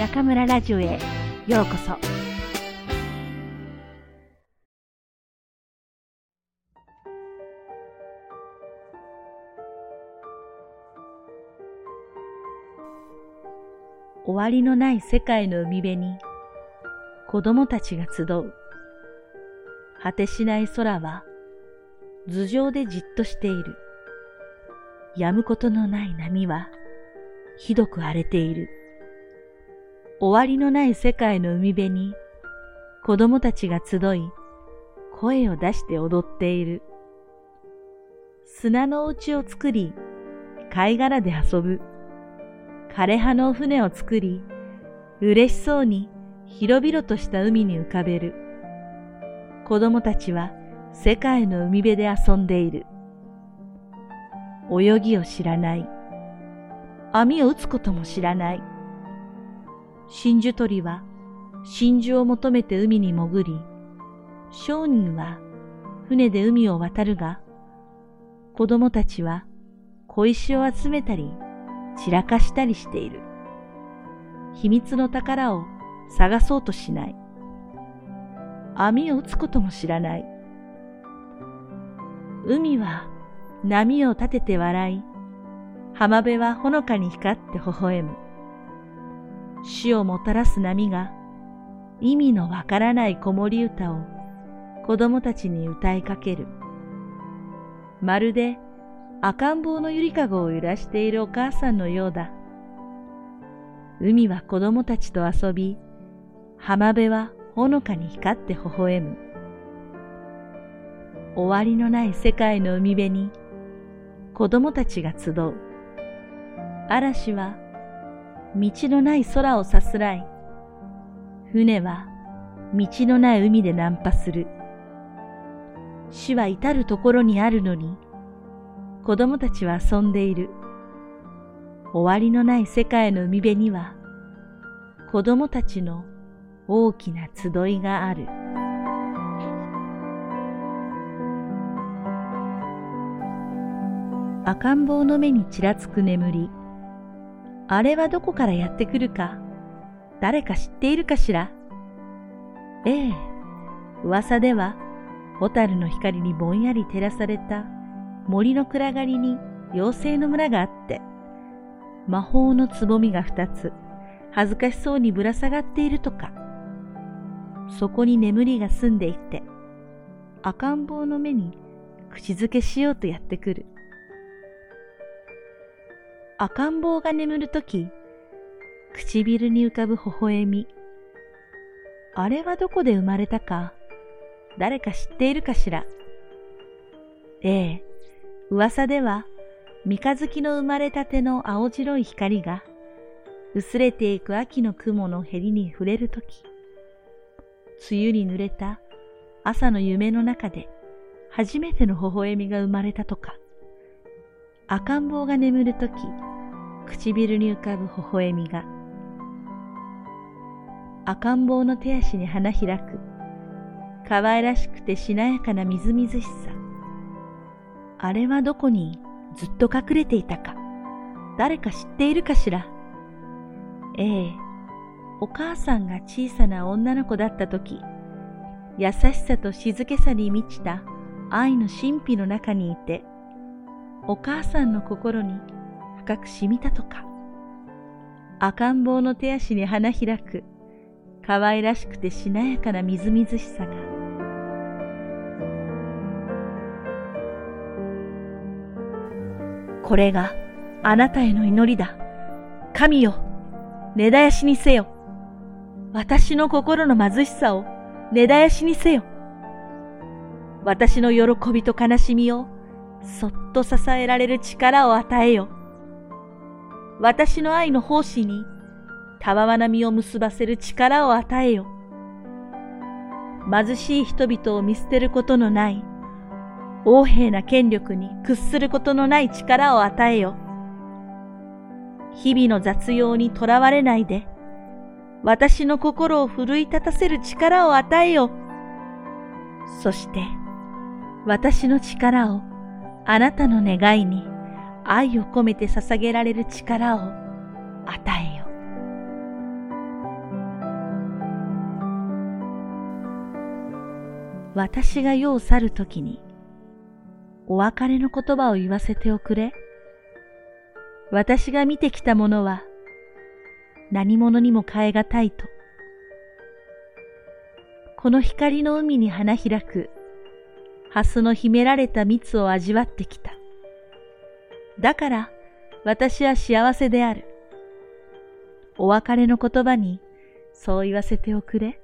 中村ラジオへようこそ。終わりのない世界の海辺に子供たちが集う。果てしない空は頭上でじっとしている。止むことのない波はひどく荒れている。終わりのない世界の海辺に子供たちが集い声を出して踊っている。砂のお家を作り貝殻で遊ぶ。枯葉の船を作り嬉しそうに広々とした海に浮かべる。子供たちは世界の海辺で遊んでいる。泳ぎを知らない。網を打つことも知らない。真珠取りは真珠を求めて海に潜り、商人は船で海を渡るが、子供たちは小石を集めたり散らかしたりしている。秘密の宝を探そうとしない。網を打つことも知らない。海は波を立てて笑い、浜辺はほのかに光って微笑む。死をもたらす波が意味のわからない子守歌を子供たちに歌いかける。まるで赤ん坊のゆりかごを揺らしているお母さんのようだ。海は子供たちと遊び、浜辺はほのかに光って微笑む。終わりのない世界の海辺に子供たちが集う。嵐は道のない空をさすらい、船は道のない海で難破する。死は至るところにあるのに、子供たちは遊んでいる。終わりのない世界の海辺には、子供たちの大きな集いがある。赤ん坊の目にちらつく眠り。あれはどこからやってくるか、誰か知っているかしら？ええ、噂では、ホタルの光にぼんやり照らされた森の暗がりに妖精の村があって、魔法のつぼみが二つ、恥ずかしそうにぶら下がっているとか、そこに眠りが住んでいて、赤ん坊の目に口づけしようとやってくる。赤ん坊が眠るとき、唇に浮かぶ微笑み。あれはどこで生まれたか、誰か知っているかしら。ええ、噂では、三日月の生まれたての青白い光が、薄れていく秋の雲のへりに触れるとき、梅雨に濡れた朝の夢の中で初めての微笑みが生まれたとか、赤ん坊が眠るとき、唇に浮かぶ微笑みが、赤ん坊の手足に花開く、可愛らしくてしなやかなみずみずしさ。あれはどこにずっと隠れていたか、誰か知っているかしら。ええ、お母さんが小さな女の子だった時、優しさと静けさに満ちた愛の神秘の中にいて、お母さんの心に深く染みたとか。赤ん坊の手足に花開く、可愛らしくてしなやかなみずみずしさが。これがあなたへの祈りだ。神よ、根絶やしにせよ。私の心の貧しさを根絶やしにせよ。私の喜びと悲しみをそっと支えられる力を与えよ。私の愛の奉仕にたわわな実を結ばせる力を与えよ。貧しい人々を見捨てることのない、横柄な権力に屈することのない力を与えよ。日々の雑用にとらわれないで、私の心を奮い立たせる力を与えよ。そして、私の力をあなたの願いに愛を込めて捧げられる力を与えよ。私が世を去るときに、お別れの言葉を言わせておくれ。私が見てきたものは、何者にも変えがたいと。この光の海に花開く、蓮の秘められた蜜を味わってきた。だから、私は幸せである。お別れの言葉に、そう言わせておくれ。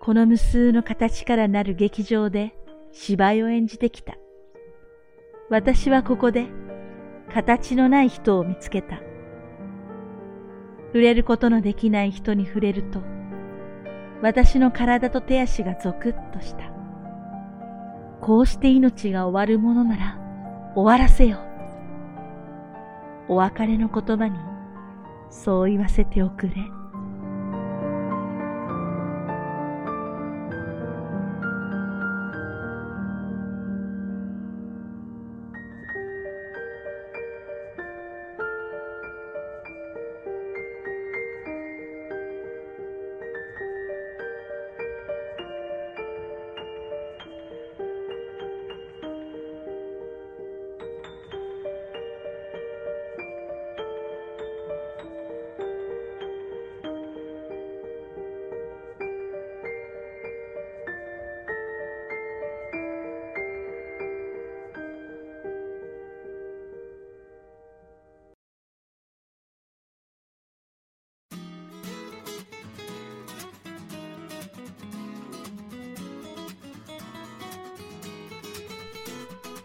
この無数の形からなる劇場で芝居を演じてきた。私はここで形のない人を見つけた。触れることのできない人に触れると、私の体と手足がゾクッとした。こうして命が終わるものなら終わらせよ。お別れの言葉にそう言わせておくれ。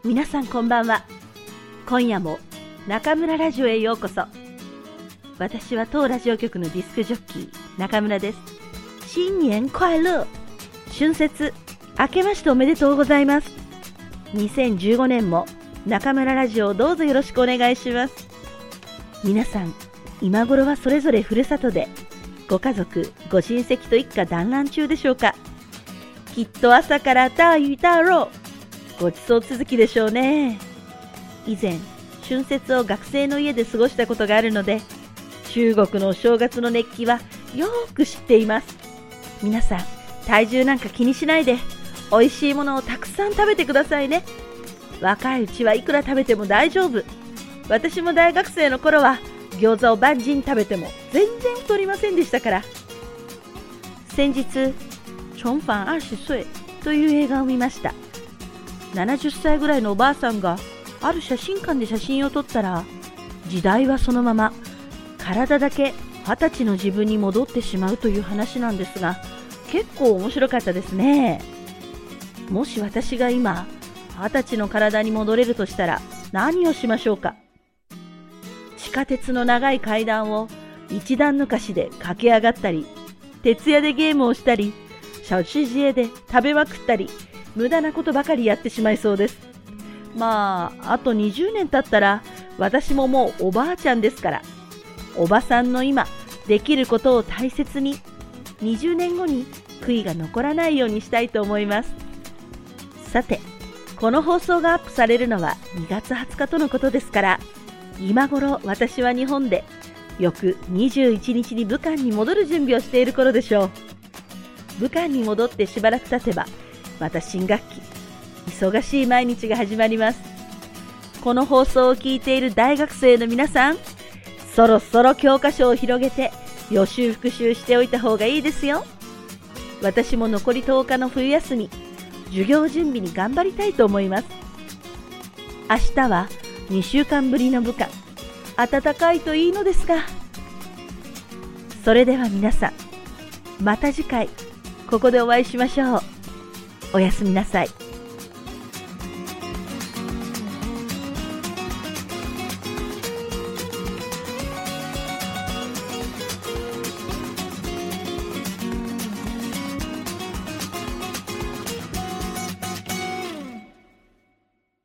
皆さんこんばんは。今夜も中村ラジオへようこそ。私は当ラジオ局のディスクジョッキー中村です。新年快乐。春節明けましておめでとうございます。2015年も中村ラジオをどうぞよろしくお願いします。皆さん今頃はそれぞれふるさとでご家族ご親戚と一家団らん中でしょうか。きっと朝から大雨だろうごちそう続きでしょうね。以前、春節を学生の家で過ごしたことがあるので、中国のお正月の熱気はよく知っています。皆さん、体重なんか気にしないで、美味しいものをたくさん食べてくださいね。若いうちはいくら食べても大丈夫。私も大学生の頃は餃子を万人食べても全然太りませんでしたから。先日、重返20岁という映画を見ました。70歳ぐらいのおばあさんがある写真館で写真を撮ったら時代はそのまま体だけ二十歳の自分に戻ってしまうという話なんですが結構面白かったですね。もし私が今二十歳の体に戻れるとしたら何をしましょうか？地下鉄の長い階段を一段抜かしで駆け上がったり徹夜でゲームをしたりシャウシジエで食べまくったり無駄なことばかりやってしまいそうです。まあ、あと20年経ったら、私ももうおばあちゃんですから、おばさんの今、できることを大切に、20年後に悔いが残らないようにしたいと思います。さて、この放送がアップされるのは2月20日とのことですから、今頃私は日本で、翌21日に武漢に戻る準備をしている頃でしょう。武漢に戻ってしばらく経てば、また新学期、忙しい毎日が始まります。この放送を聞いている大学生の皆さん、そろそろ教科書を広げて予習復習しておいた方がいいですよ。私も残り10日の冬休み、授業準備に頑張りたいと思います。明日は2週間ぶりの部下、暖かいといいのですが。それでは皆さん、また次回、ここでお会いしましょう。おやすみなさい。